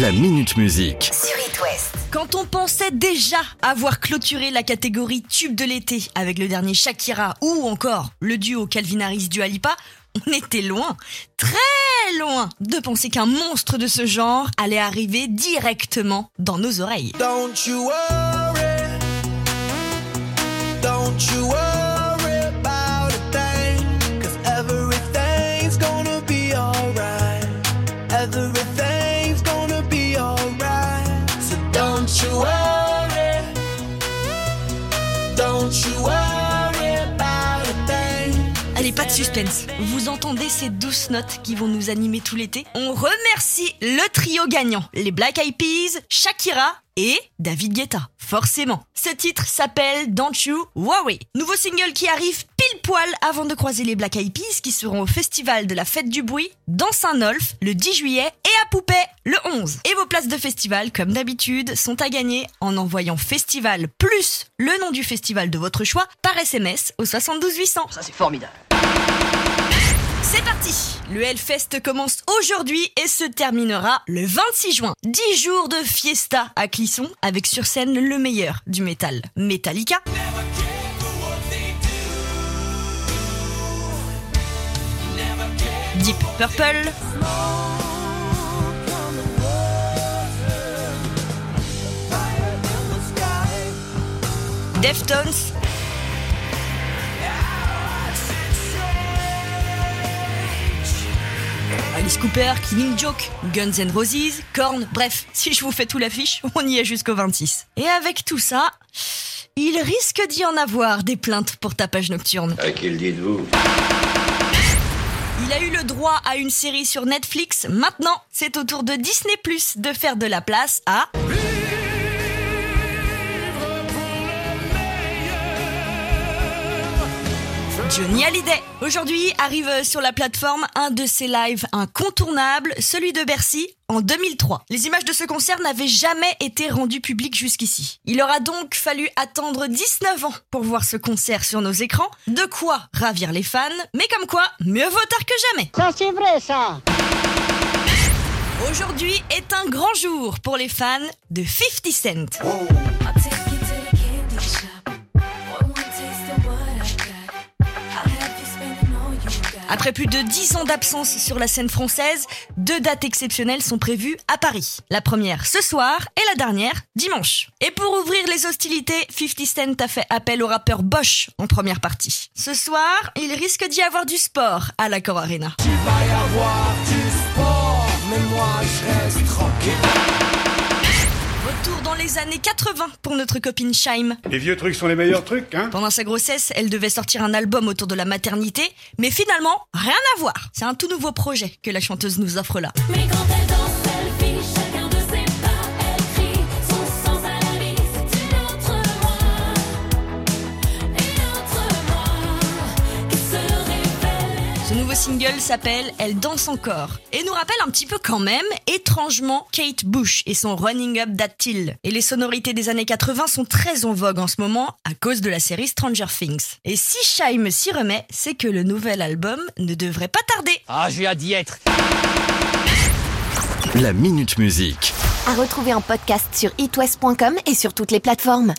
La Minute Musique. sur It West. Quand on pensait déjà avoir clôturé la catégorie tube de l'été avec le dernier Shakira ou encore le duo Calvin Harris du Alipa, on était loin, très loin de penser qu'un monstre de ce genre allait arriver directement dans nos oreilles. Don't you worry. Don't you worry about Allez, pas de suspense. Vous entendez ces douces notes qui vont nous animer tout l'été? On remercie le trio gagnant, les Black Eyed Peas, Shakira et David Guetta. Forcément. Ce titre s'appelle Don't You Worry. Nouveau single qui arrive pile poil avant de croiser les Black Eyed Peas qui seront au festival de la fête du bruit dans Saint-Nolf le 10 juillet et à Poupée le 11. Et vos places de festival, comme d'habitude, sont à gagner en envoyant festival plus le nom du festival de votre choix par SMS au 72 800. Ça, c'est formidable. C'est parti Le Hellfest commence aujourd'hui et se terminera le 26 juin. 10 jours de fiesta à Clisson avec sur scène le meilleur du métal, Metallica. Deep Purple. Deftones. Alice Cooper, Killing Joke, Guns N' Roses, Korn, bref, si je vous fais tout l'affiche, on y est jusqu'au 26. Et avec tout ça, il risque d'y en avoir des plaintes pour tapage nocturne. À qui le dites-vous Il a eu le droit à une série sur Netflix, maintenant c'est au tour de Disney Plus de faire de la place à... Johnny Hallyday. Aujourd'hui arrive sur la plateforme un de ses lives incontournables, celui de Bercy en 2003. Les images de ce concert n'avaient jamais été rendues publiques jusqu'ici. Il aura donc fallu attendre 19 ans pour voir ce concert sur nos écrans, de quoi ravir les fans, mais comme quoi, mieux vaut tard que jamais. Ça c'est vrai ça Aujourd'hui est un grand jour pour les fans de 50 Cent. Après plus de 10 ans d'absence sur la scène française, deux dates exceptionnelles sont prévues à Paris. La première ce soir et la dernière dimanche. Et pour ouvrir les hostilités, 50 Cent a fait appel au rappeur Bosch en première partie. Ce soir, il risque d'y avoir du sport à l'Accor Arena. Retour dans les années 80 pour notre copine Shaim. Les vieux trucs sont les meilleurs trucs, hein Pendant sa grossesse, elle devait sortir un album autour de la maternité, mais finalement, rien à voir. C'est un tout nouveau projet que la chanteuse nous offre là. Mais quand single s'appelle Elle danse encore et nous rappelle un petit peu quand même, étrangement, Kate Bush et son Running Up That Hill. Et les sonorités des années 80 sont très en vogue en ce moment à cause de la série Stranger Things. Et si Shaim s'y remet, c'est que le nouvel album ne devrait pas tarder. Ah, j'ai hâte d'y être. La Minute Musique. À retrouver en podcast sur itwest.com et sur toutes les plateformes.